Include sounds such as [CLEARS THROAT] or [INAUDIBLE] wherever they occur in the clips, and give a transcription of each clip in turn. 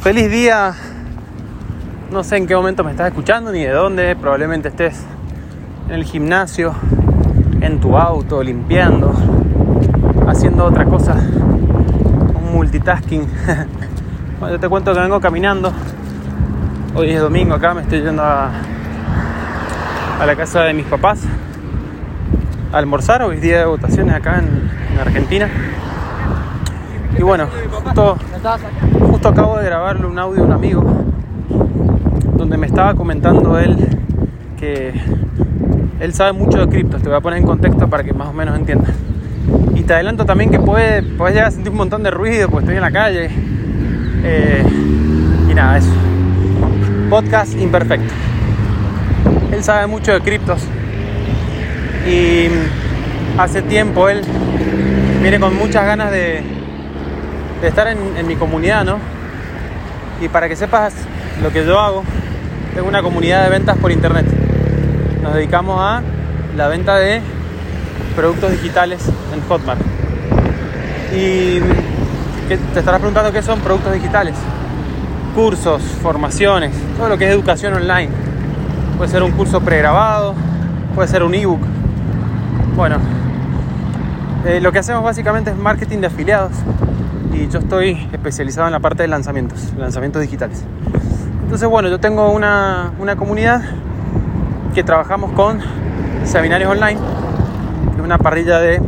Feliz día. No sé en qué momento me estás escuchando ni de dónde. Probablemente estés en el gimnasio, en tu auto, limpiando, haciendo otra cosa. Un multitasking. [LAUGHS] bueno, yo te cuento que vengo caminando. Hoy es domingo acá, me estoy yendo a, a la casa de mis papás a almorzar. Hoy es día de votaciones acá en, en Argentina. Y bueno, justo, justo acabo de grabarle un audio a un amigo donde me estaba comentando él que él sabe mucho de criptos. Te voy a poner en contexto para que más o menos entiendas. Y te adelanto también que puede, puedes llegar a sentir un montón de ruido porque estoy en la calle. Eh, y nada, eso. Podcast imperfecto. Él sabe mucho de criptos. Y hace tiempo él viene con muchas ganas de, de estar en, mi comunidad, ¿no? Y para que sepas lo que yo hago, tengo una comunidad de ventas por internet. Nos dedicamos a la venta de productos digitales en Hotmart. Y te estarás preguntando qué son productos digitales. Cursos, formaciones, todo lo que es educación online. Puede ser un curso pregrabado, puede ser un ebook. Bueno, eh, lo que hacemos básicamente es marketing de afiliados yo estoy especializado en la parte de lanzamientos, lanzamientos digitales. Entonces, bueno, yo tengo una, una comunidad que trabajamos con seminarios online, es una parrilla de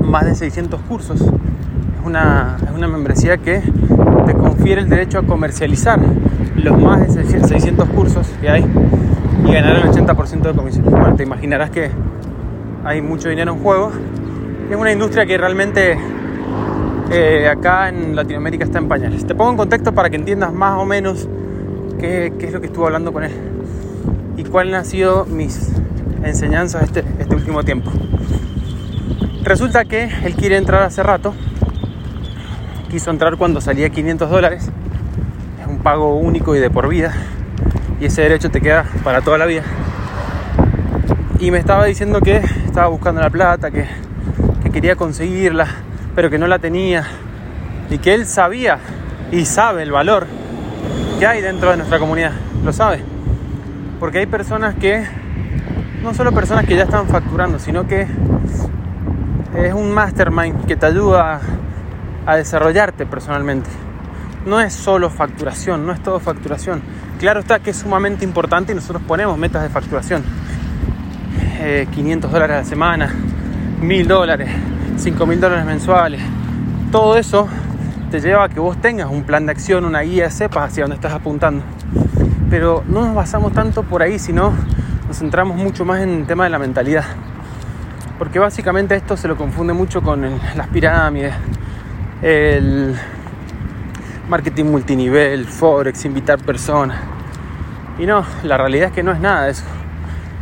más de 600 cursos. Es una, es una membresía que te confiere el derecho a comercializar los más de 600 cursos que hay y ganar el 80% de comisión. Bueno, te imaginarás que hay mucho dinero en juego. Es una industria que realmente eh, acá en Latinoamérica está en pañales. Te pongo en contexto para que entiendas más o menos qué, es lo que estuve hablando con él y cuáles han sido mis enseñanzas este, este último tiempo. Resulta que él quiere entrar hace rato, quiso entrar cuando salía 500 dólares, es un pago único y de por vida, y ese derecho te queda para toda la vida. Y me estaba diciendo que estaba buscando la plata, que quería conseguirla, pero que no la tenía, y que él sabía y sabe el valor que hay dentro de nuestra comunidad, lo sabe. Porque hay personas que, no solo personas que ya están facturando, sino que es un mastermind que te ayuda a desarrollarte personalmente. No es solo facturación, no es todo facturación. Claro está que es sumamente importante y nosotros ponemos metas de facturación. Eh, 500 dólares a la semana, 1000 dólares, 5000 dólares mensuales. Todo eso te lleva a que vos tengas un plan de acción, una guía, sepas hacia dónde estás apuntando. Pero no nos basamos tanto por ahí, sino nos centramos mucho más en el tema de la mentalidad. Porque básicamente esto se lo confunde mucho con el, las pirámides, el marketing multinivel, forex, invitar personas. Y no, la realidad es que no es nada de eso.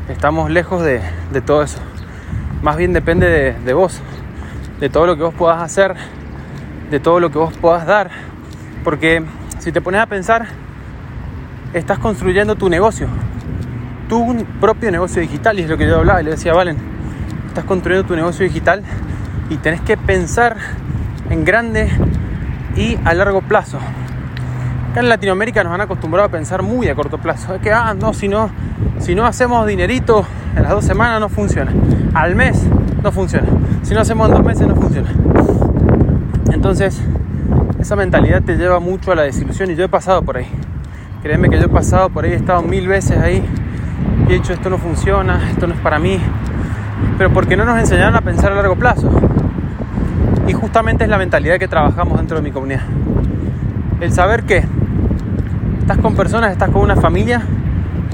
Estamos lejos de, todo eso. Más bien depende de, de vos, de todo lo que vos puedas hacer, de todo lo que vos puedas dar. Porque si te pones a pensar, estás construyendo tu negocio, tu propio negocio digital. Y es lo que yo hablaba y le decía Valen, estás construyendo tu negocio digital y tenés que pensar en grande y a largo plazo. Acá en Latinoamérica nos han acostumbrado a pensar muy a corto plazo. Es que, ah, no, si no, si no hacemos dinerito en las dos semanas no funciona. Al mes no funciona. Si no hacemos en dos meses no funciona. Entonces, esa mentalidad te lleva mucho a la desilusión y yo he pasado por ahí. Créeme que yo he pasado por ahí, he estado mil veces ahí y he dicho esto no funciona, esto no es para mí. Pero porque no nos enseñaron a pensar a largo plazo. Y justamente es la mentalidad que trabajamos dentro de mi comunidad. El saber que estás con personas, estás con una familia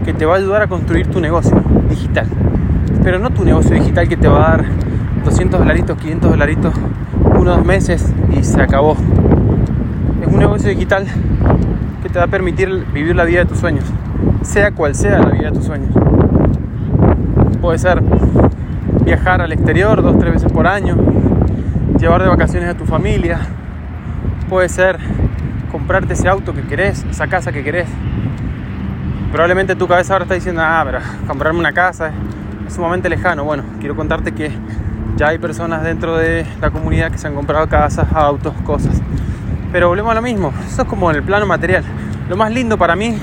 que te va a ayudar a construir tu negocio digital. Pero no tu negocio digital que te va a dar 200 dolaritos, 500 dolaritos, unos meses y se acabó. Es un negocio digital que te va a permitir vivir la vida de tus sueños, sea cual sea la vida de tus sueños. Puede ser viajar al exterior dos, tres veces por año, llevar de vacaciones a tu familia, puede ser comprarte ese auto que querés, esa casa que querés. Probablemente tu cabeza ahora está diciendo, ah, pero comprarme una casa sumamente lejano. Bueno, quiero contarte que ya hay personas dentro de la comunidad que se han comprado casas, autos, cosas. Pero volvemos a lo mismo, eso es como en el plano material. Lo más lindo para mí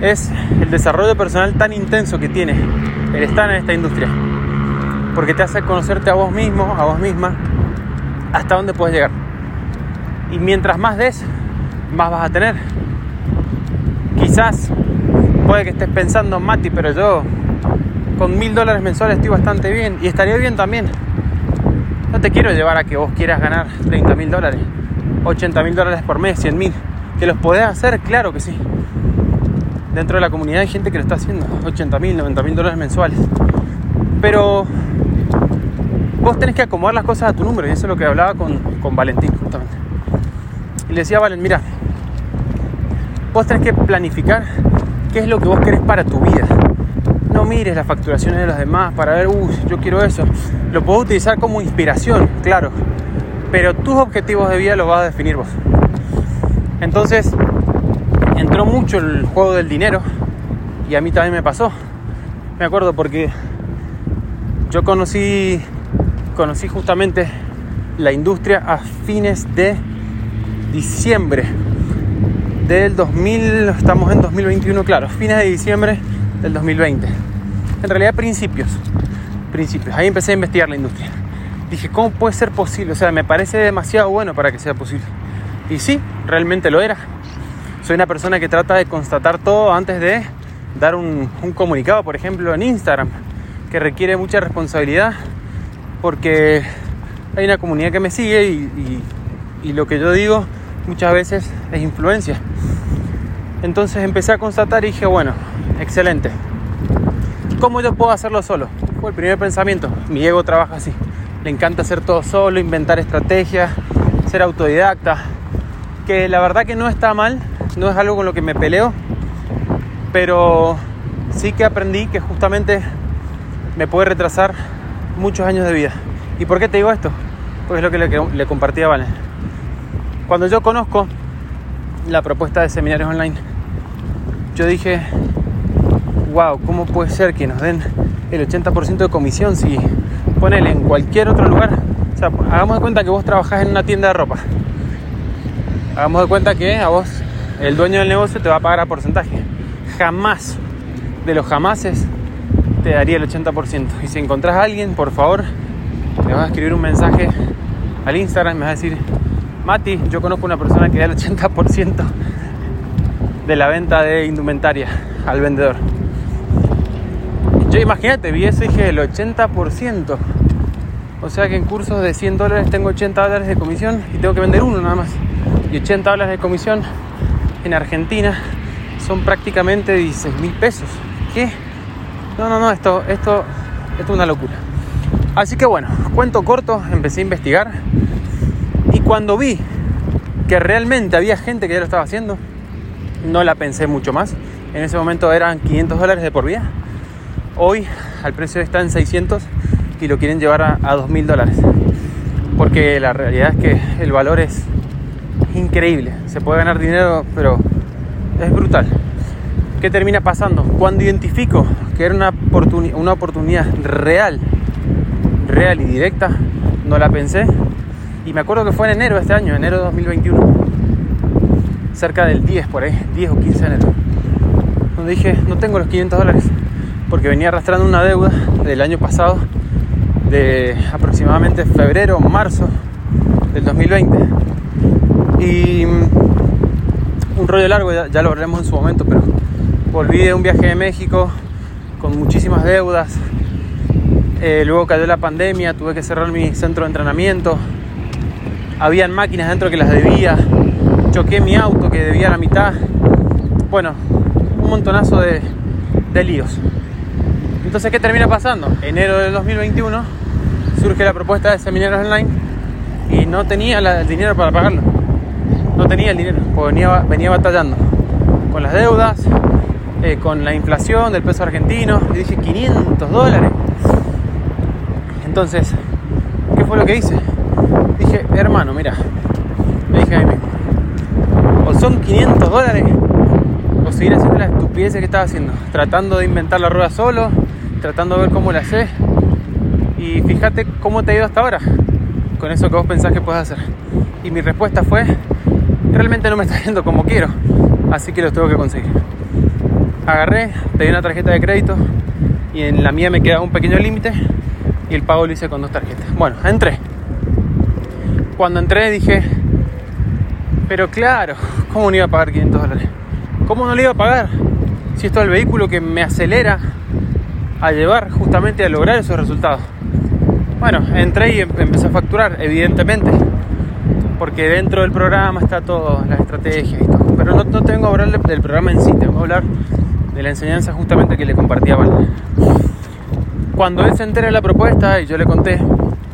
es el desarrollo personal tan intenso que tiene el estar en esta industria. Porque te hace conocerte a vos mismo, a vos misma, hasta dónde puedes llegar. Y mientras más des, más vas a tener. Quizás puede que estés pensando, Mati, pero yo con mil dólares mensuales estoy bastante bien y estaría bien también. No te quiero llevar a que vos quieras ganar 30 mil dólares, 80 mil dólares por mes, 100 mil. ¿Que los podés hacer? Claro que sí. Dentro de la comunidad hay gente que lo está haciendo, 80 mil, 90 mil dólares mensuales. Pero vos tenés que acomodar las cosas a tu número y eso es lo que hablaba con, con Valentín justamente. Y le decía a Valen, mira, vos tenés que planificar qué es lo que vos querés para tu vida. Mires las facturaciones de los demás para ver, uy, yo quiero eso. Lo puedo utilizar como inspiración, claro. Pero tus objetivos de vida los vas a definir vos. Entonces, entró mucho el juego del dinero y a mí también me pasó. Me acuerdo porque yo conocí, conocí justamente la industria a fines de diciembre del 2000, estamos en 2021, claro, fines de diciembre del 2020. En realidad principios, principios. Ahí empecé a investigar la industria. Dije, ¿cómo puede ser posible? O sea, me parece demasiado bueno para que sea posible. Y sí, realmente lo era. Soy una persona que trata de constatar todo antes de dar un, comunicado, por ejemplo, en Instagram, que requiere mucha responsabilidad porque hay una comunidad que me sigue y, lo que yo digo muchas veces es influencia. Entonces empecé a constatar y dije, bueno, excelente. ¿Cómo yo puedo hacerlo solo? Fue el primer pensamiento. Mi ego trabaja así. Le encanta hacer todo solo, inventar estrategias, ser autodidacta. Que la verdad que no está mal, no es algo con lo que me peleo, pero sí que aprendí que justamente me puede retrasar muchos años de vida. ¿Y por qué te digo esto? Pues es lo que le, le compartí a Valen. Cuando yo conozco la propuesta de seminarios online, yo dije, wow, ¿cómo puede ser que nos den el 80% de comisión si ponele en cualquier otro lugar? O sea, hagamos de cuenta que vos trabajás en una tienda de ropa. Hagamos de cuenta que a vos el dueño del negocio te va a pagar a porcentaje. Jamás, de los jamases, te daría el 80%. Y si encontrás a alguien, por favor, le vas a escribir un mensaje al Instagram, me vas a decir, Mati, yo conozco una persona que da el 80% de la venta de indumentaria al vendedor. Yo imagínate, vi eso y dije el 80%. O sea que en cursos de 100 dólares tengo 80 dólares de comisión y tengo que vender uno nada más. Y 80 dólares de comisión en Argentina son prácticamente 16 mil pesos. ¿Qué? No, no, no, esto, esto, esto es una locura. Así que bueno, cuento corto, empecé a investigar y cuando vi que realmente había gente que ya lo estaba haciendo, no la pensé mucho más. En ese momento eran 500 dólares de por vía. Hoy al precio está en 600 y lo quieren llevar a, a 2.000 dólares. Porque la realidad es que el valor es increíble. Se puede ganar dinero, pero es brutal. ¿Qué termina pasando? Cuando identifico que era una, una oportunidad real, real y directa, no la pensé. Y me acuerdo que fue en enero de este año, enero de 2021. Cerca del 10 por ahí, 10 o 15 de enero. Donde dije, no tengo los 500 dólares. Porque venía arrastrando una deuda del año pasado, de aproximadamente febrero, marzo del 2020 y mm, un rollo largo, ya, lo hablaremos en su momento, pero volví de un viaje de México con muchísimas deudas. Eh, luego cayó la pandemia, tuve que cerrar mi centro de entrenamiento. Habían máquinas dentro que las debía. Choqué mi auto que debía la mitad. Bueno, un montonazo de, de líos. Entonces, ¿qué termina pasando? Enero del 2021 surge la propuesta de seminarios online y no tenía el dinero para pagarlo no tenía el dinero, porque venía, batallando con las deudas, eh, con la inflación del peso argentino, y dije 500 dólares. Entonces, ¿qué fue lo que hice? Dije, hermano, mira, me dije a mí mismo, o son 500 dólares, o seguir haciendo la estupidez que estaba haciendo, tratando de inventar la rueda solo, tratando de ver cómo la sé, y fíjate cómo te ha ido hasta ahora, con eso que vos pensás que puedes hacer. Y mi respuesta fue, realmente no me está yendo como quiero, así que los tengo que conseguir. Agarré, pedí una tarjeta de crédito y en la mía me quedaba un pequeño límite y el pago lo hice con dos tarjetas. Bueno, entré. Cuando entré dije, pero claro, ¿cómo no iba a pagar 500 dólares? ¿Cómo no le iba a pagar? Si esto es el vehículo que me acelera a llevar justamente a lograr esos resultados. Bueno, entré y em-, empecé a facturar, evidentemente, porque dentro del programa está toda la estrategia y todo. Pero no, tengo que hablar del programa en sí, tengo que hablar de la enseñanza justamente que le compartía a Cuando él se entera de la propuesta y yo le conté,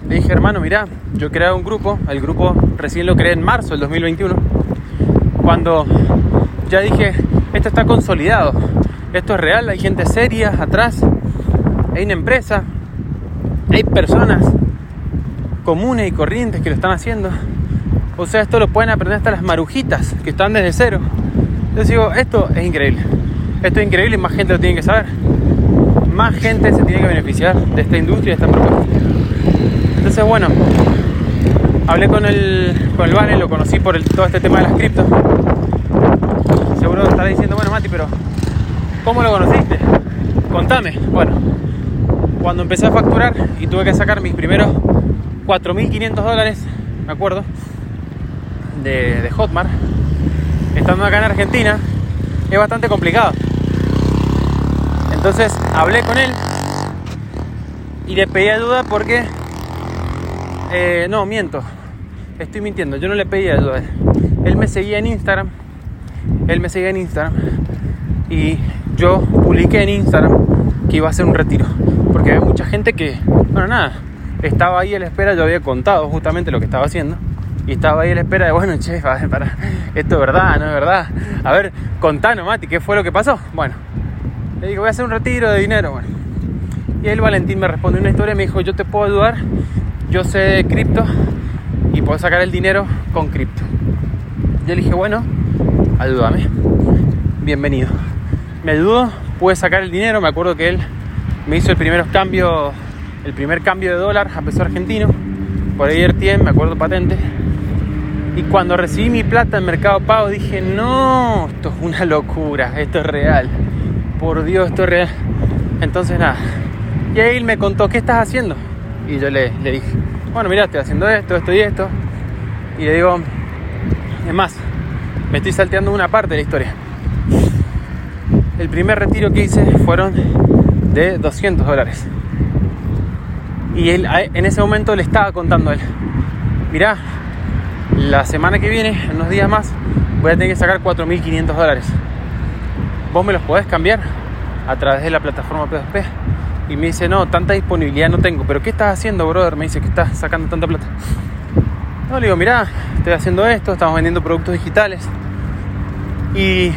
le dije, hermano, mira, yo creado un grupo, el grupo recién lo creé en marzo del 2021, cuando ya dije, esto está consolidado, esto es real, hay gente seria atrás, hay una empresa, hay personas comunes y corrientes que lo están haciendo. O sea, esto lo pueden aprender hasta las marujitas que están desde cero. Entonces digo, esto es increíble. Esto es increíble y más gente lo tiene que saber. Más gente se tiene que beneficiar de esta industria, de esta propuesta. Entonces, bueno, hablé con el, con el Vale, lo conocí por todo este tema de las criptos. Seguro estará diciendo, bueno, Mati, pero ¿cómo lo conociste? Contame. Bueno, cuando empecé a facturar y tuve que sacar mis primeros 4.500 dólares, me acuerdo, de, de Hotmart, estando acá en Argentina, es bastante complicado. Entonces hablé con él y le pedí ayuda porque... Eh, no, miento. Estoy mintiendo. Yo no le pedí ayuda. Él me seguía en Instagram. Él me seguía en Instagram. Y yo publiqué en Instagram que iba a hacer un retiro porque había mucha gente que, bueno, nada, estaba ahí a la espera, yo había contado justamente lo que estaba haciendo, y estaba ahí a la espera de, bueno, che, para, esto es verdad, no es verdad. A ver, contanos, Mati, ¿qué fue lo que pasó? Bueno, le digo, voy a hacer un retiro de dinero, bueno. Y el Valentín me respondió una historia y me dijo, yo te puedo ayudar, yo sé cripto y puedo sacar el dinero con cripto. Yo le dije, bueno, ayúdame, bienvenido. Me ayudó, pude sacar el dinero, me acuerdo que él me hizo el primer cambio, el primer cambio de dólar a peso argentino por AirTM, me acuerdo patente. Y cuando recibí mi plata en Mercado Pago dije, no, esto es una locura, esto es real. Por Dios, esto es real. Entonces nada. Y ahí él me contó, ¿qué estás haciendo? Y yo le, le dije, bueno, mira, estoy haciendo esto, esto y esto. Y le digo, es más, me estoy salteando una parte de la historia. El primer retiro que hice fueron de 200 dólares. Y él en ese momento le estaba contando a él, mirá, la semana que viene, en unos días más, voy a tener que sacar 4.500 dólares. ¿Vos me los podés cambiar a través de la plataforma P2P? Y me dice, no, tanta disponibilidad no tengo. ¿Pero qué estás haciendo, brother? Me dice que estás sacando tanta plata. No, le digo, mirá, estoy haciendo esto, estamos vendiendo productos digitales. Y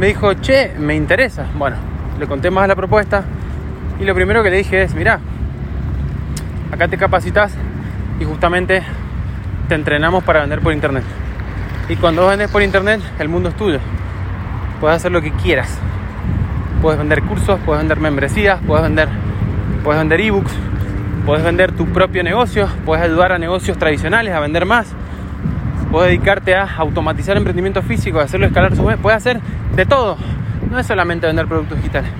me dijo, che, me interesa. Bueno, le conté más la propuesta y lo primero que le dije es, mira, acá te capacitas y justamente te entrenamos para vender por internet. Y cuando vendes por internet, el mundo es tuyo. Puedes hacer lo que quieras. Puedes vender cursos, puedes vender membresías, puedes vender puedes vender ebooks, puedes vender tu propio negocio, puedes ayudar a negocios tradicionales a vender más, puedes dedicarte a automatizar emprendimiento físico, a hacerlo escalar su puedes hacer de todo no es solamente vender productos digitales.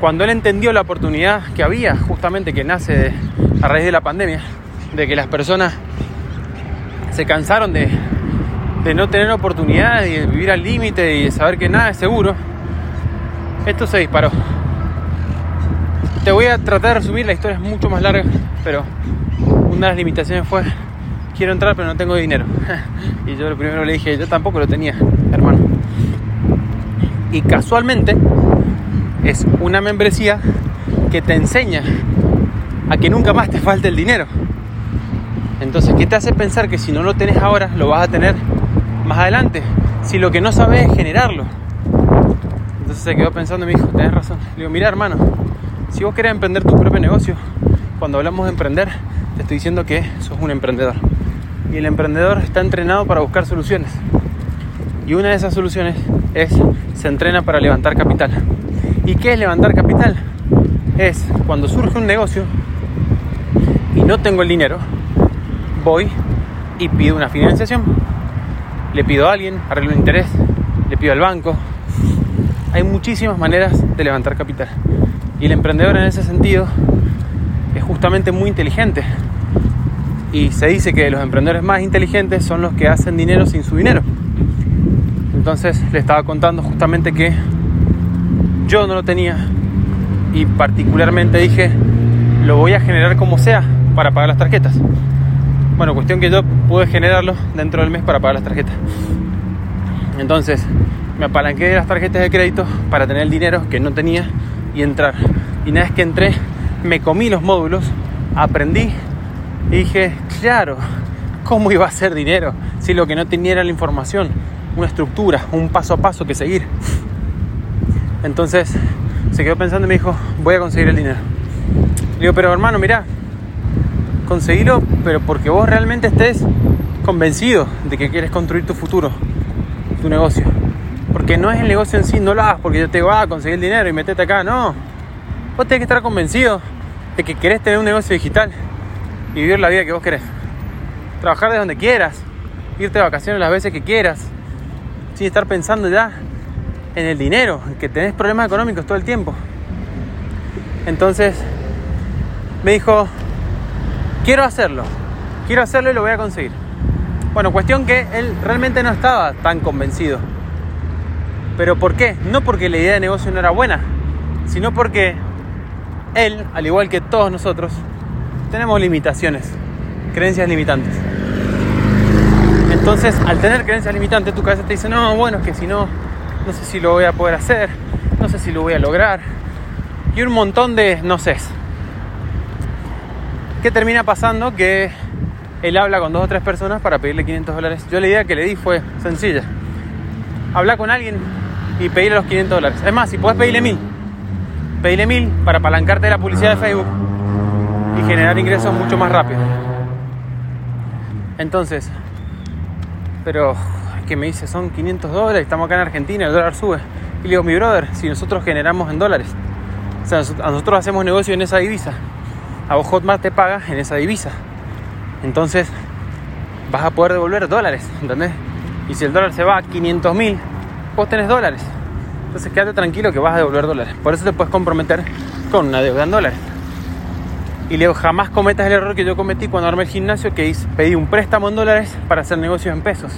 Cuando él entendió la oportunidad que había, justamente que nace a raíz de la pandemia, de que las personas se cansaron de, de no tener oportunidades y de vivir al límite y de saber que nada es seguro, esto se disparó. Te voy a tratar de resumir, la historia es mucho más larga, pero una de las limitaciones fue, quiero entrar pero no tengo dinero. [LAUGHS] y yo lo primero le dije, yo tampoco lo tenía, hermano y casualmente es una membresía que te enseña a que nunca más te falte el dinero. Entonces, ¿qué te hace pensar que si no lo tenés ahora, lo vas a tener más adelante? Si lo que no sabes es generarlo. Entonces se quedó pensando y me dijo, tenés razón. Le digo, mira hermano, si vos querés emprender tu propio negocio, cuando hablamos de emprender, te estoy diciendo que sos un emprendedor. Y el emprendedor está entrenado para buscar soluciones. Y una de esas soluciones es, se entrena para levantar capital. ¿Y qué es levantar capital? Es cuando surge un negocio y no tengo el dinero, voy y pido una financiación. Le pido a alguien, arreglo un interés, le pido al banco. Hay muchísimas maneras de levantar capital. Y el emprendedor en ese sentido es justamente muy inteligente. Y se dice que los emprendedores más inteligentes son los que hacen dinero sin su dinero. Entonces le estaba contando justamente que yo no lo tenía y particularmente dije, lo voy a generar como sea para pagar las tarjetas. Bueno, cuestión que yo pude generarlo dentro del mes para pagar las tarjetas. Entonces me apalanqué de las tarjetas de crédito para tener el dinero que no tenía y entrar. Y una vez que entré, me comí los módulos, aprendí dije, claro, ¿cómo iba a ser dinero si lo que no tenía era la información? una estructura, un paso a paso que seguir. Entonces se quedó pensando y me dijo, voy a conseguir el dinero. Le digo, pero hermano, mira, conseguilo, pero porque vos realmente estés convencido de que quieres construir tu futuro, tu negocio. Porque no es el negocio en sí, no lo hagas porque yo te digo, ah, conseguir el dinero y metete acá. No, vos tenés que estar convencido de que querés tener un negocio digital y vivir la vida que vos querés. Trabajar de donde quieras, irte de vacaciones las veces que quieras, sin estar pensando ya en el dinero, en que tenés problemas económicos todo el tiempo. Entonces me dijo, quiero hacerlo, quiero hacerlo y lo voy a conseguir. Bueno, cuestión que él realmente no estaba tan convencido. ¿Pero por qué? No porque la idea de negocio no era buena, sino porque él, al igual que todos nosotros, tenemos limitaciones, creencias limitantes. Entonces, al tener creencias limitantes, tu cabeza te dice, no, bueno, es que si no, no sé si lo voy a poder hacer, no sé si lo voy a lograr. Y un montón de no sé. ¿Qué termina pasando? Que él habla con dos o tres personas para pedirle 500 dólares. Yo la idea que le di fue sencilla. Habla con alguien y pedirle los 500 dólares. Es más, si puedes pedirle mil, pedirle mil para apalancarte de la publicidad de Facebook y generar ingresos mucho más rápido. Entonces, pero que me dice, son 500 dólares, estamos acá en Argentina, el dólar sube. Y le digo, mi brother, si nosotros generamos en dólares, o sea, nosotros hacemos negocio en esa divisa, a vos Hotmart te paga en esa divisa. Entonces, vas a poder devolver dólares, ¿entendés? Y si el dólar se va a 500 mil, vos tenés dólares. Entonces, quédate tranquilo que vas a devolver dólares. Por eso te puedes comprometer con una deuda en dólares. Y le jamás cometas el error que yo cometí cuando armé el gimnasio, que hice, pedí un préstamo en dólares para hacer negocios en pesos.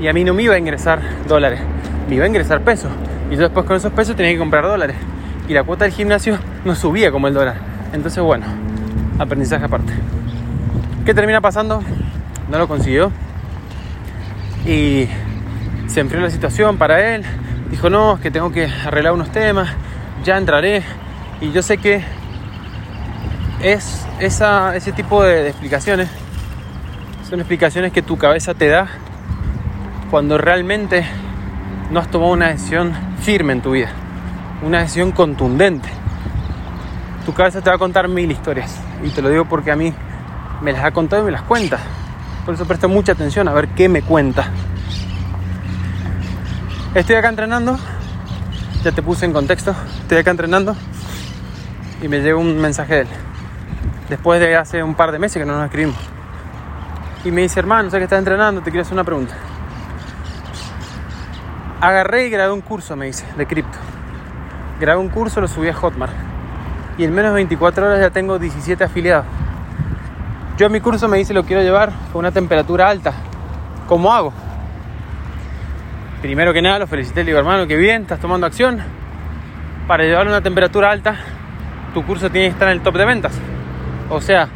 Y a mí no me iba a ingresar dólares, me iba a ingresar pesos. Y yo después con esos pesos tenía que comprar dólares. Y la cuota del gimnasio no subía como el dólar. Entonces, bueno, aprendizaje aparte. ¿Qué termina pasando? No lo consiguió. Y se enfrió la situación para él. Dijo, no, es que tengo que arreglar unos temas, ya entraré. Y yo sé que es esa, ese tipo de, explicaciones. Son explicaciones que tu cabeza te da cuando realmente no has tomado una decisión firme en tu vida, una decisión contundente. Tu cabeza te va a contar mil historias y te lo digo porque a mí me las ha contado y me las cuenta. Por eso presta mucha atención a ver qué me cuenta. Estoy acá entrenando, ya te puse en contexto, estoy acá entrenando y me llega un mensaje de él después de hace un par de meses que no nos escribimos. Y me dice, hermano, sé que estás entrenando, te quiero hacer una pregunta. Agarré y grabé un curso, me dice, de cripto. Grabé un curso, lo subí a Hotmart. Y en menos de 24 horas ya tengo 17 afiliados. Yo en mi curso me dice lo quiero llevar con una temperatura alta. ¿Cómo hago? Primero que nada, lo felicité, le digo, hermano, que bien, estás tomando acción. Para llevar una temperatura alta, tu curso tiene que estar en el top de ventas. O sea,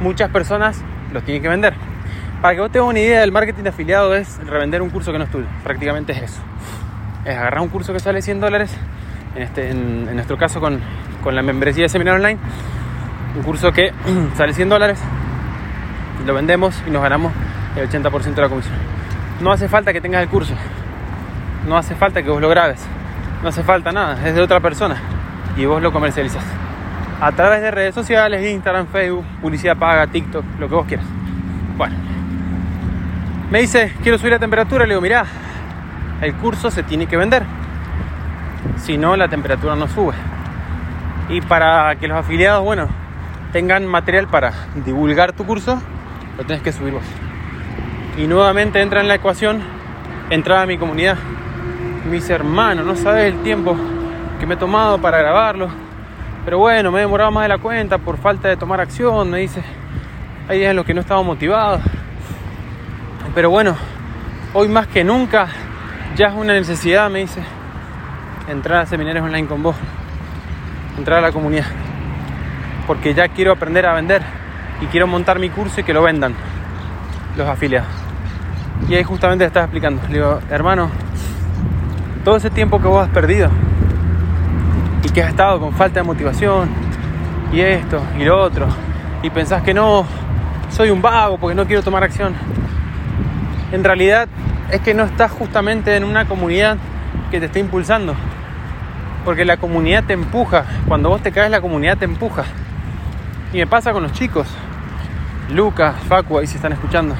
muchas personas los tienen que vender. Para que vos tengas una idea del marketing de afiliado es revender un curso que no es tuyo. Prácticamente es eso. Es agarrar un curso que sale 100 dólares, en, este, en, nuestro caso con, la membresía de Seminar Online, un curso que [CLEARS THROAT] sale 100 dólares, lo vendemos y nos ganamos el 80% de la comisión. No hace falta que tengas el curso, no hace falta que vos lo grabes, no hace falta nada, es de otra persona y vos lo comercializas a través de redes sociales, Instagram, Facebook, publicidad paga, TikTok, lo que vos quieras. Bueno, me dice, quiero subir la temperatura, le digo, mirá, el curso se tiene que vender, si no la temperatura no sube. Y para que los afiliados, bueno, tengan material para divulgar tu curso, lo tenés que subir vos. Y nuevamente entra en la ecuación entrar a mi comunidad. Mis hermanos, no sabes el tiempo que me he tomado para grabarlo. Pero bueno, me he demorado más de la cuenta por falta de tomar acción, me dice. Hay días en los que no estaba motivado. Pero bueno, hoy más que nunca ya es una necesidad, me dice, entrar a seminarios online con vos, entrar a la comunidad. Porque ya quiero aprender a vender y quiero montar mi curso y que lo vendan los afiliados. Y ahí justamente estaba explicando. Le digo, hermano, todo ese tiempo que vos has perdido y que has estado con falta de motivación y esto y lo otro y pensás que no, soy un vago porque no quiero tomar acción. En realidad es que no estás justamente en una comunidad que te esté impulsando. Porque la comunidad te empuja. Cuando vos te caes, la comunidad te empuja. Y me pasa con los chicos. Lucas, Facu, ahí se están escuchando.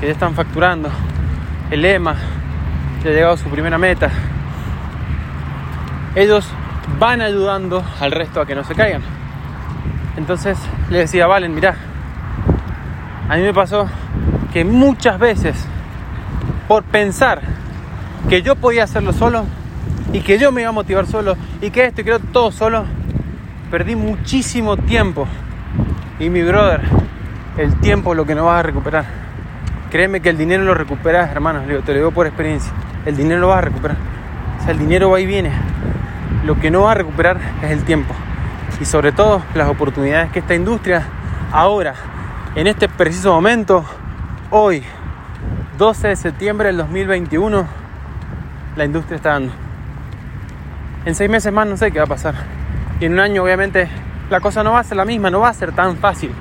Que ya están facturando. El EMA ya ha llegado a su primera meta. Ellos van ayudando al resto a que no se caigan. Entonces le decía, Valen, mirá, a mí me pasó que muchas veces, por pensar que yo podía hacerlo solo y que yo me iba a motivar solo y que esto y que todo solo, perdí muchísimo tiempo. Y mi brother, el tiempo es lo que no vas a recuperar. Créeme que el dinero lo recuperas, hermano, te lo digo por experiencia. El dinero lo vas a recuperar. O sea, el dinero va y viene. Lo que no vas a recuperar es el tiempo. Y sobre todo las oportunidades que esta industria ahora, en este preciso momento, hoy, 12 de septiembre del 2021, la industria está dando. En seis meses más no sé qué va a pasar. Y en un año obviamente la cosa no va a ser la misma, no va a ser tan fácil.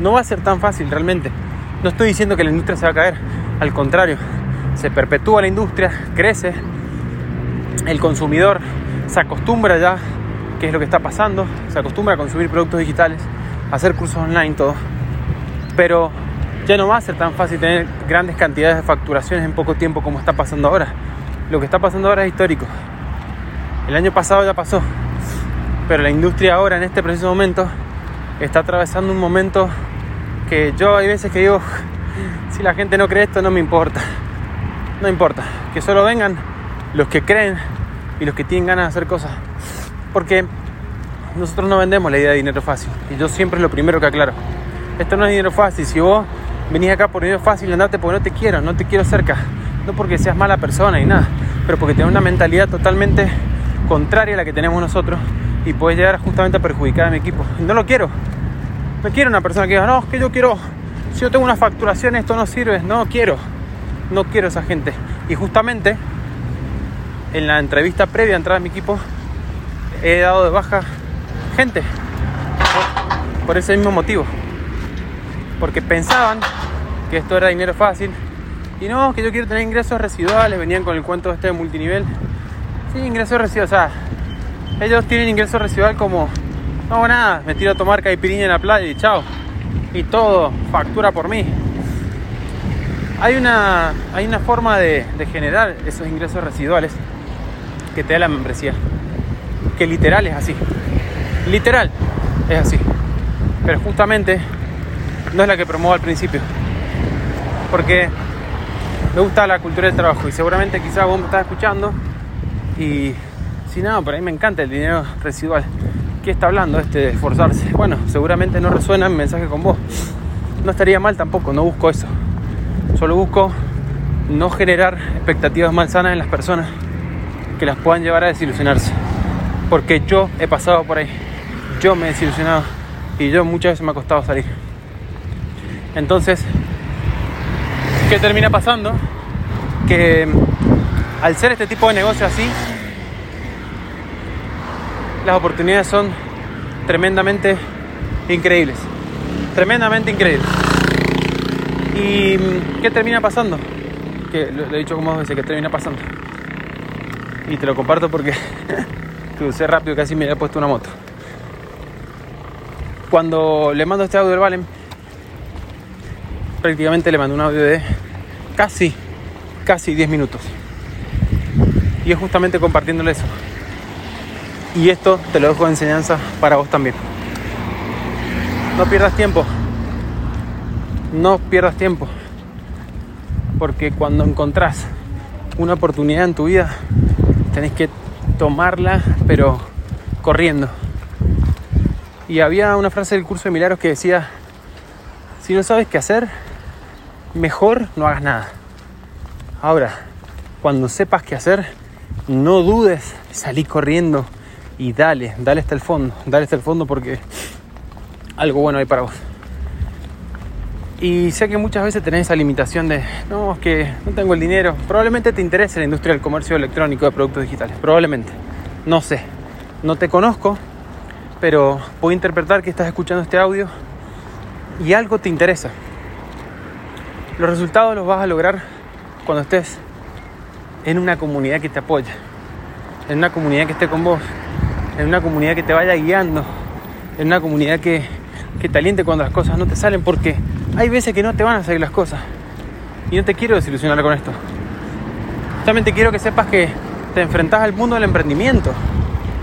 No va a ser tan fácil realmente. No estoy diciendo que la industria se va a caer. Al contrario, se perpetúa la industria, crece. El consumidor se acostumbra ya, qué es lo que está pasando. Se acostumbra a consumir productos digitales, hacer cursos online, todo. Pero ya no va a ser tan fácil tener grandes cantidades de facturaciones en poco tiempo como está pasando ahora. Lo que está pasando ahora es histórico. El año pasado ya pasó, pero la industria ahora, en este preciso momento, está atravesando un momento que yo hay veces que digo, si la gente no cree esto, no me importa. No importa, que solo vengan los que creen y los que tienen ganas de hacer cosas. Porque nosotros no vendemos la idea de dinero fácil. Y yo siempre es lo primero que aclaro. Esto no es dinero fácil. Si vos venís acá por dinero fácil, andate porque no te quiero, no te quiero cerca. No porque seas mala persona y nada, pero porque tienes una mentalidad totalmente contraria a la que tenemos nosotros y puedes llegar justamente a perjudicar a mi equipo. No lo quiero. No quiero una persona que diga, no, es que yo quiero, si yo tengo una facturación, esto no sirve. No quiero. No quiero esa gente. Y justamente en la entrevista previa a entrar a mi equipo, he dado de baja gente. Por, ese mismo motivo. Porque pensaban que esto era dinero fácil y no, que yo quiero tener ingresos residuales, venían con el cuento este de multinivel. Sí, ingresos residuales, o sea, ellos tienen ingresos residual como, no hago nada, me tiro a tomar caipirinha en la playa y chao. Y todo, factura por mí. Hay una, hay una forma de generar esos ingresos residuales que te da la membresía. Que literal es así. Literal es así. Pero justamente no es la que promuevo al principio. Porque me gusta la cultura del trabajo y seguramente quizás vos me estás escuchando y si no, por ahí me encanta el dinero residual. ¿Qué está hablando este de esforzarse? Bueno, seguramente no resuena mi mensaje con vos. No estaría mal tampoco, no busco eso. Solo busco no generar expectativas malsanas en las personas que las puedan llevar a desilusionarse. Porque yo he pasado por ahí. Yo me he desilusionado y yo muchas veces me ha costado salir. Entonces, ¿qué termina pasando? Que al ser este tipo de negocio así, las oportunidades son tremendamente increíbles. Tremendamente increíbles. ¿Y qué termina pasando? Que lo, he dicho como dos veces, que termina pasando. Y te lo comparto porque [LAUGHS] crucé rápido, casi me había puesto una moto. Cuando le mando este audio al Valen, prácticamente le mando un audio de casi, casi 10 minutos. Y es justamente compartiéndole eso. Y esto te lo dejo de enseñanza para vos también. No pierdas tiempo. no pierdas tiempo. Porque cuando encontrás una oportunidad en tu vida, tenés que tomarla, pero corriendo. Y había una frase del curso de milagros que decía, si no sabes qué hacer, mejor no hagas nada. Ahora, cuando sepas qué hacer, no dudes, salí corriendo y dale, dale hasta el fondo, dale hasta el fondo porque algo bueno hay para vos. Y sé que muchas veces tenés esa limitación de, no, es que no tengo el dinero. Probablemente te interese la industria del comercio electrónico de productos digitales, probablemente. No sé, no te conozco, pero puedo interpretar que estás escuchando este audio y algo te interesa. Los resultados los vas a lograr cuando estés en una comunidad que te apoya, en una comunidad que esté con vos, en una comunidad que te vaya guiando, en una comunidad que, que te aliente cuando las cosas no te salen, porque hay veces que no te van a salir las cosas. Y no te quiero desilusionar con esto. Solamente quiero que sepas que te enfrentas al mundo del emprendimiento.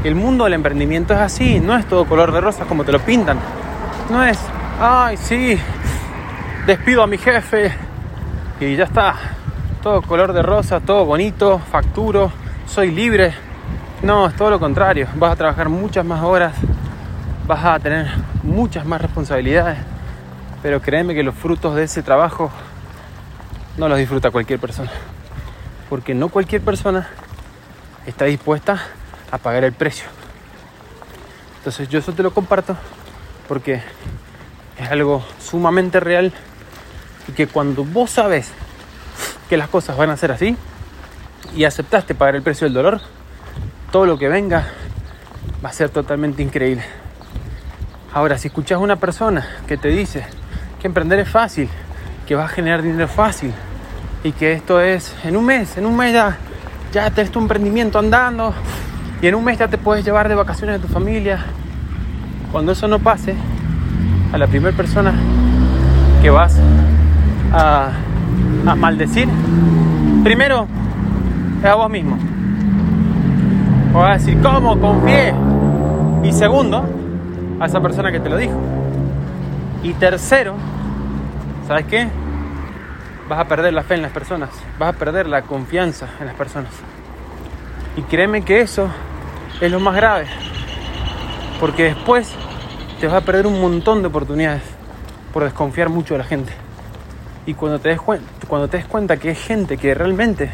El mundo del emprendimiento es así, no es todo color de rosas como te lo pintan. No es, ay, sí, despido a mi jefe y ya está. Todo color de rosa, todo bonito, facturo, soy libre. No, es todo lo contrario. Vas a trabajar muchas más horas, vas a tener muchas más responsabilidades pero créeme que los frutos de ese trabajo no los disfruta cualquier persona. Porque no cualquier persona está dispuesta a pagar el precio. Entonces yo eso te lo comparto porque es algo sumamente real y que cuando vos sabes que las cosas van a ser así y aceptaste pagar el precio del dolor, todo lo que venga va a ser totalmente increíble. Ahora, si escuchas a una persona que te dice, emprender es fácil, que vas a generar dinero fácil y que esto es en un mes, en un mes ya, ya tenés tu emprendimiento andando y en un mes ya te puedes llevar de vacaciones a tu familia. Cuando eso no pase, a la primera persona que vas a, a maldecir, primero es a vos mismo. O a decir, ¿cómo? Confié. Y segundo, a esa persona que te lo dijo. Y tercero, ¿sabes qué? Vas a perder la fe en las personas, vas a perder la confianza en las personas. Y créeme que eso es lo más grave, porque después te vas a perder un montón de oportunidades por desconfiar mucho de la gente. Y cuando te des, cuenta que es gente que realmente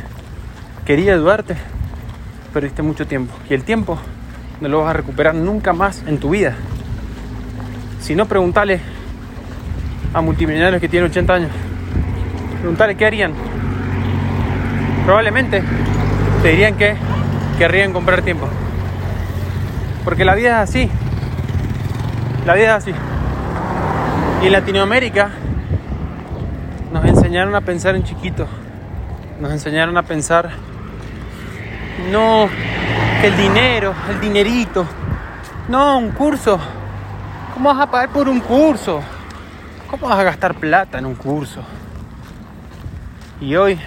quería ayudarte, perdiste mucho tiempo. Y el tiempo no lo vas a recuperar nunca más en tu vida. Si no, preguntale a multimillonarios que tienen 80 años. Preguntarle qué harían. Probablemente te dirían que querrían comprar tiempo. Porque la vida es así. La vida es así. Y en Latinoamérica nos enseñaron a pensar en chiquito. Nos enseñaron a pensar, no, el dinero, el dinerito. No, un curso. ¿Cómo vas a pagar por un curso? ¿Cómo vas a gastar plata en un curso? Y hoy,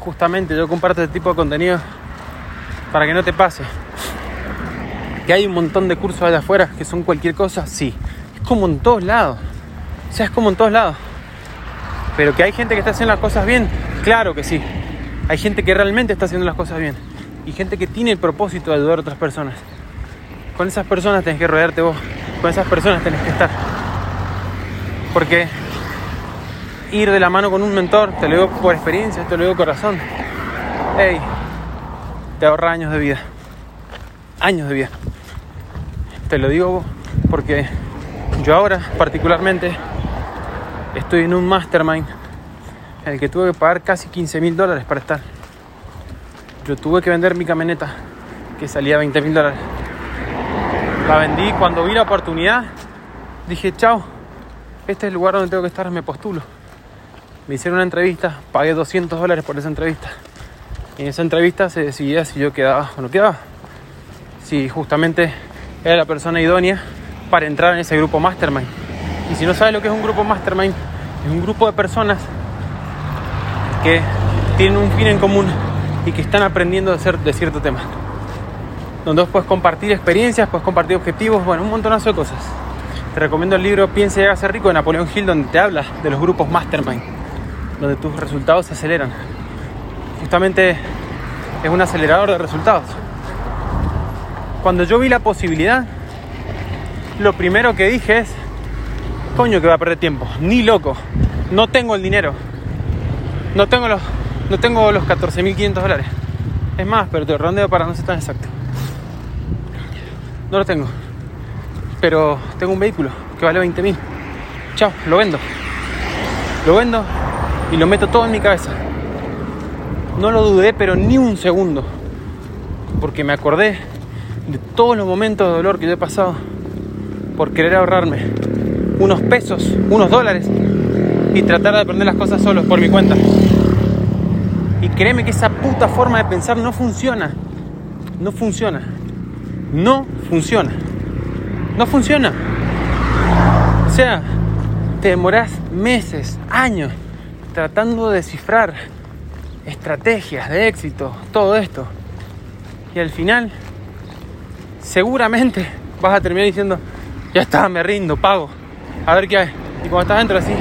justamente, yo comparto este tipo de contenido para que no te pase. Que hay un montón de cursos allá afuera que son cualquier cosa, sí. Es como en todos lados. O sea, es como en todos lados. Pero que hay gente que está haciendo las cosas bien, claro que sí. Hay gente que realmente está haciendo las cosas bien. Y gente que tiene el propósito de ayudar a otras personas. Con esas personas tenés que rodearte vos. Con esas personas tenés que estar. Porque ir de la mano con un mentor, te lo digo por experiencia, te lo digo corazón, hey, te ahorra años de vida. Años de vida. Te lo digo porque yo ahora particularmente estoy en un mastermind en el que tuve que pagar casi 15 mil dólares para estar. Yo tuve que vender mi camioneta que salía 20 mil dólares. La vendí cuando vi la oportunidad. Dije, chao, este es el lugar donde tengo que estar, me postulo. Me hicieron una entrevista, pagué 200 dólares por esa entrevista. En esa entrevista se decidía si yo quedaba o no quedaba. Si justamente era la persona idónea para entrar en ese grupo mastermind. Y si no sabes lo que es un grupo mastermind, es un grupo de personas que tienen un fin en común y que están aprendiendo a hacer de cierto tema. Donde vos puedes compartir experiencias, puedes compartir objetivos, bueno, un montonazo de cosas. Te recomiendo el libro Piensa y ser rico de Napoleón Hill, donde te habla de los grupos Mastermind, donde tus resultados se aceleran. Justamente es un acelerador de resultados. Cuando yo vi la posibilidad, lo primero que dije es, coño que va a perder tiempo, ni loco, no tengo el dinero, no tengo los, no tengo los 14.500 dólares. Es más, pero te rondeo para no ser tan exacto. No lo tengo. Pero tengo un vehículo que vale 20.000. Chao, lo vendo. Lo vendo y lo meto todo en mi cabeza. No lo dudé, pero ni un segundo. Porque me acordé de todos los momentos de dolor que yo he pasado por querer ahorrarme unos pesos, unos dólares y tratar de aprender las cosas solos por mi cuenta. Y créeme que esa puta forma de pensar no funciona. No funciona. No funciona. No funciona. O sea, te demoras meses, años tratando de descifrar estrategias de éxito, todo esto. Y al final, seguramente vas a terminar diciendo, ya está, me rindo, pago. A ver qué hay. Y cuando estás dentro así,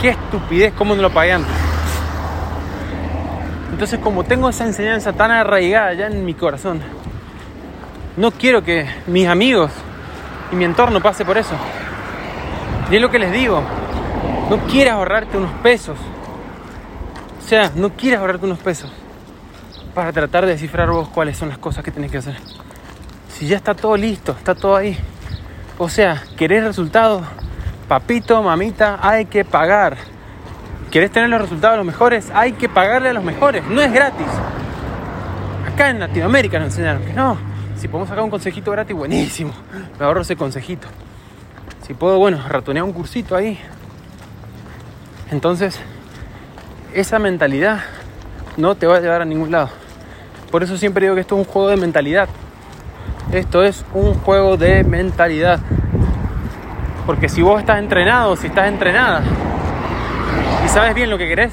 qué estupidez, cómo no lo pagué. Entonces, como tengo esa enseñanza tan arraigada ya en mi corazón, no quiero que mis amigos y mi entorno pase por eso. Y es lo que les digo, no quieras ahorrarte unos pesos. O sea, no quieras ahorrarte unos pesos para tratar de descifrar vos cuáles son las cosas que tenés que hacer. Si ya está todo listo, está todo ahí. O sea, ¿querés resultados? Papito, mamita, hay que pagar. ¿Querés tener los resultados los mejores? Hay que pagarle a los mejores. No es gratis. Acá en Latinoamérica nos enseñaron que no. Si podemos sacar un consejito gratis, buenísimo. Me ahorro ese consejito. Si puedo, bueno, ratonear un cursito ahí. Entonces, esa mentalidad no te va a llevar a ningún lado. Por eso siempre digo que esto es un juego de mentalidad. Esto es un juego de mentalidad. Porque si vos estás entrenado, si estás entrenada y sabes bien lo que querés,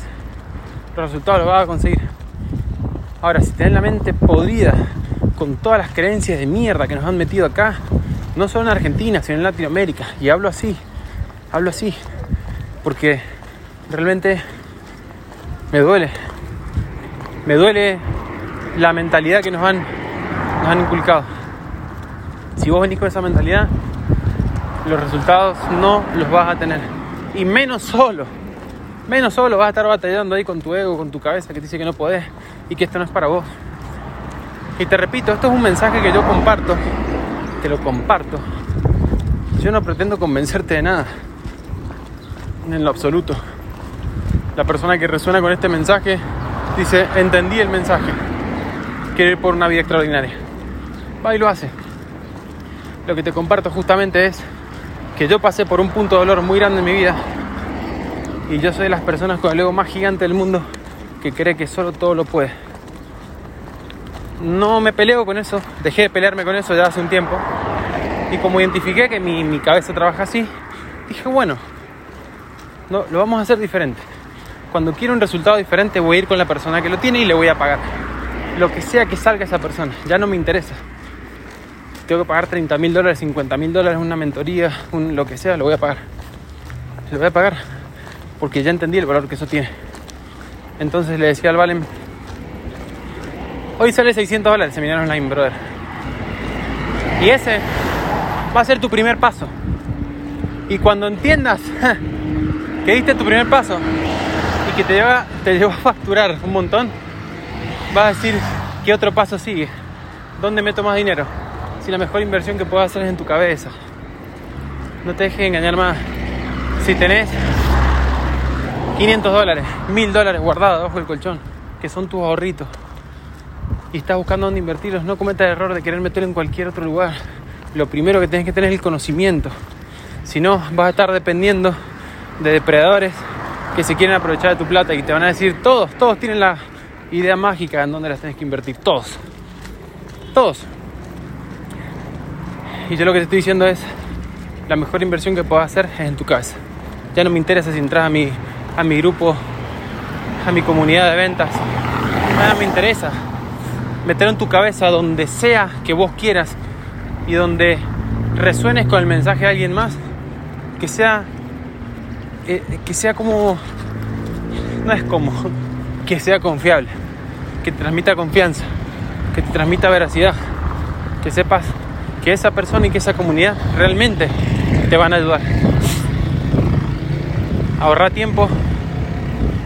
los resultados los vas a conseguir. Ahora, si tenés la mente podrida con todas las creencias de mierda que nos han metido acá, no solo en Argentina, sino en Latinoamérica. Y hablo así, hablo así, porque realmente me duele. Me duele la mentalidad que nos han, nos han inculcado. Si vos venís con esa mentalidad, los resultados no los vas a tener. Y menos solo. Menos solo vas a estar batallando ahí con tu ego, con tu cabeza que te dice que no podés y que esto no es para vos. Y te repito, esto es un mensaje que yo comparto, te lo comparto. Yo no pretendo convencerte de nada, en lo absoluto. La persona que resuena con este mensaje dice, entendí el mensaje, quiere ir por una vida extraordinaria. Va y lo hace. Lo que te comparto justamente es que yo pasé por un punto de dolor muy grande en mi vida y yo soy de las personas con el ego más gigante del mundo que cree que solo todo lo puede no me peleo con eso, dejé de pelearme con eso ya hace un tiempo. Y como identifiqué que mi, cabeza trabaja así, dije, bueno, no, lo vamos a hacer diferente. Cuando quiero un resultado diferente voy a ir con la persona que lo tiene y le voy a pagar. Lo que sea que salga esa persona, ya no me interesa. Tengo que pagar 30 mil dólares, 50 mil dólares, una mentoría, lo que sea, lo voy a pagar. Lo voy a pagar porque ya entendí el valor que eso tiene. Entonces le decía al Valen, Hoy sale 600 dólares el seminario online, brother. Y ese va a ser tu primer paso. Y cuando entiendas [LAUGHS] que diste tu primer paso y que te lleva, te lleva a facturar un montón, vas a decir, ¿qué otro paso sigue? ¿Dónde meto más dinero? Si la mejor inversión que puedo hacer es en tu cabeza. No te dejes engañar más. Si tenés 500 dólares, 1000 dólares guardados bajo el colchón, que son tus ahorritos, y estás buscando dónde invertirlos, no cometas el error de querer meterlo en cualquier otro lugar. Lo primero que tienes que tener es el conocimiento. Si no, vas a estar dependiendo de depredadores que se quieren aprovechar de tu plata y te van a decir, todos, todos tienen la idea mágica en dónde las tienes que invertir. Todos. Todos. Y yo lo que te estoy diciendo es, la mejor inversión que puedas hacer es en tu casa. Ya no me interesa si entras a mi, a mi grupo, a mi comunidad de ventas. Nada me interesa meter en tu cabeza donde sea que vos quieras y donde resuenes con el mensaje de alguien más, que sea, eh, que sea como, no es como, [LAUGHS] que sea confiable, que te transmita confianza, que te transmita veracidad, que sepas que esa persona y que esa comunidad realmente te van a ayudar. Ahorrar tiempo,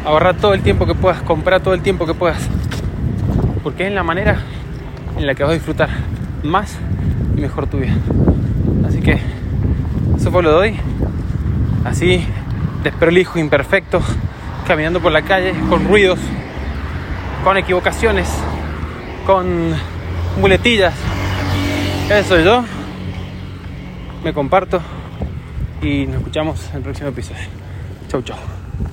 ahorrar todo el tiempo que puedas, comprar todo el tiempo que puedas, porque es la manera en la que vas a disfrutar más y mejor tu vida. Así que eso fue lo de hoy. Así, desprolijo, imperfecto, caminando por la calle, con ruidos, con equivocaciones, con muletillas. Eso yo. Me comparto y nos escuchamos en el próximo episodio. Chau, chau.